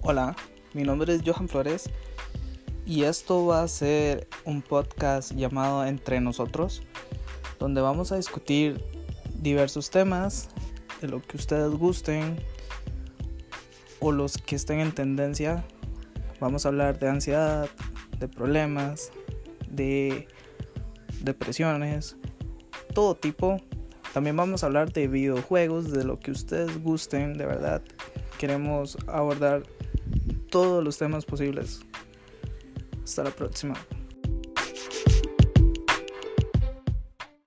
Hola, mi nombre es Johan Flores y esto va a ser un podcast llamado Entre nosotros, donde vamos a discutir diversos temas de lo que ustedes gusten o los que estén en tendencia. Vamos a hablar de ansiedad, de problemas, de depresiones, todo tipo. También vamos a hablar de videojuegos, de lo que ustedes gusten, de verdad. Queremos abordar todos los temas posibles. Hasta la próxima.